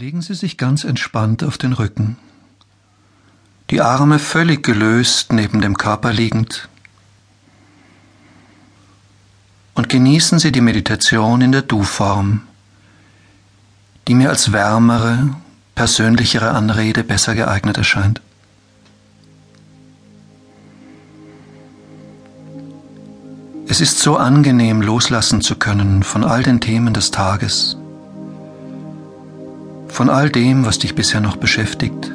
Legen Sie sich ganz entspannt auf den Rücken, die Arme völlig gelöst neben dem Körper liegend. Und genießen Sie die Meditation in der Du-Form, die mir als wärmere, persönlichere Anrede besser geeignet erscheint. Es ist so angenehm loslassen zu können von all den Themen des Tages von all dem, was dich bisher noch beschäftigt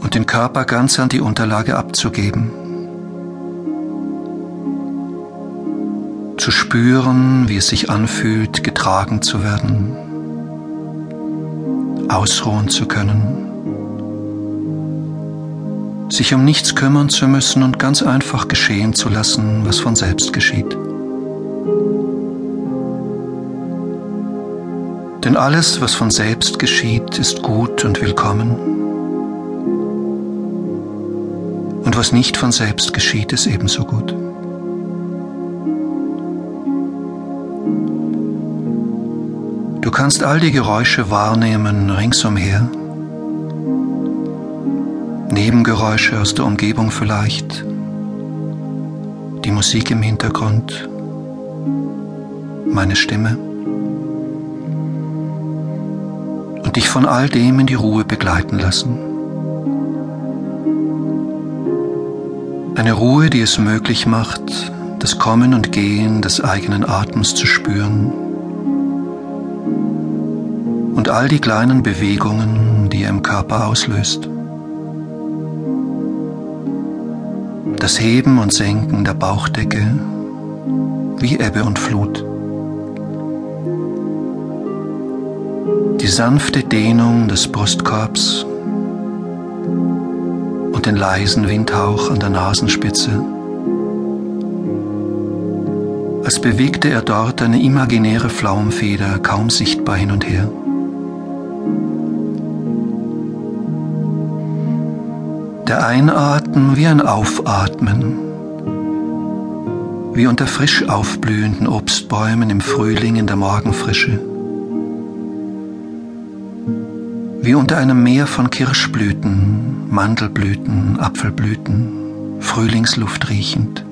und den Körper ganz an die Unterlage abzugeben. Zu spüren, wie es sich anfühlt, getragen zu werden, ausruhen zu können, sich um nichts kümmern zu müssen und ganz einfach geschehen zu lassen, was von selbst geschieht. Denn alles, was von selbst geschieht, ist gut und willkommen. Und was nicht von selbst geschieht, ist ebenso gut. Du kannst all die Geräusche wahrnehmen ringsumher. Nebengeräusche aus der Umgebung vielleicht. Die Musik im Hintergrund. Meine Stimme. Und dich von all dem in die Ruhe begleiten lassen. Eine Ruhe, die es möglich macht, das Kommen und Gehen des eigenen Atems zu spüren und all die kleinen Bewegungen, die er im Körper auslöst. Das Heben und Senken der Bauchdecke wie Ebbe und Flut. Die sanfte Dehnung des Brustkorbs und den leisen Windhauch an der Nasenspitze, als bewegte er dort eine imaginäre Pflaumenfeder kaum sichtbar hin und her. Der Einatmen wie ein Aufatmen, wie unter frisch aufblühenden Obstbäumen im Frühling in der Morgenfrische. Wie unter einem Meer von Kirschblüten, Mandelblüten, Apfelblüten, Frühlingsluft riechend,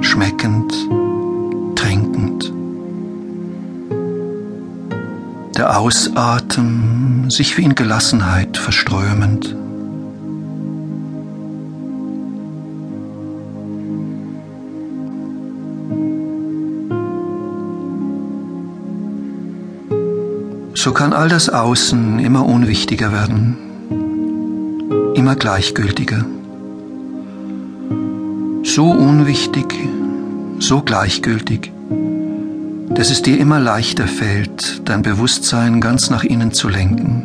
schmeckend, trinkend. Der Ausatem sich wie in Gelassenheit verströmend. So kann all das Außen immer unwichtiger werden, immer gleichgültiger. So unwichtig, so gleichgültig, dass es dir immer leichter fällt, dein Bewusstsein ganz nach innen zu lenken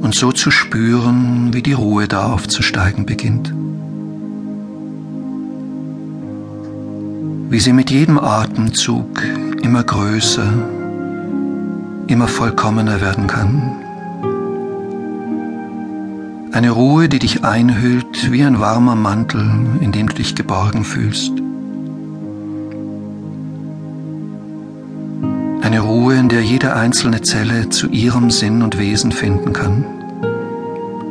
und so zu spüren, wie die Ruhe da aufzusteigen beginnt. Wie sie mit jedem Atemzug immer größer immer vollkommener werden kann. Eine Ruhe, die dich einhüllt wie ein warmer Mantel, in dem du dich geborgen fühlst. Eine Ruhe, in der jede einzelne Zelle zu ihrem Sinn und Wesen finden kann,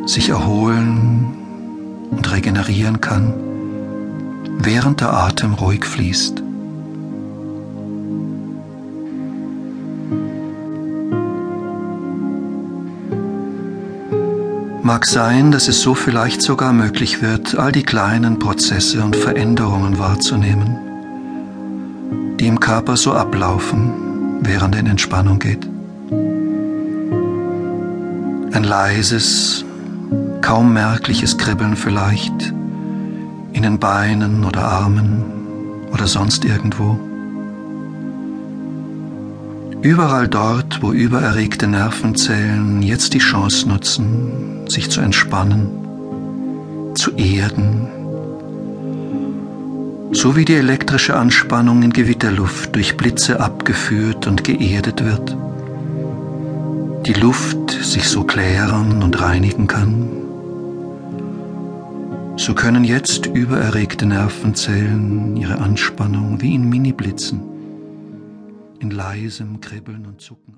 sich erholen und regenerieren kann, während der Atem ruhig fließt. Mag sein, dass es so vielleicht sogar möglich wird, all die kleinen Prozesse und Veränderungen wahrzunehmen, die im Körper so ablaufen, während er in Entspannung geht. Ein leises, kaum merkliches Kribbeln vielleicht in den Beinen oder Armen oder sonst irgendwo. Überall dort, wo übererregte Nervenzellen jetzt die Chance nutzen, sich zu entspannen, zu erden, so wie die elektrische Anspannung in Gewitterluft durch Blitze abgeführt und geerdet wird, die Luft sich so klären und reinigen kann, so können jetzt übererregte Nervenzellen ihre Anspannung wie in Mini-Blitzen in leisem Kribbeln und Zucken.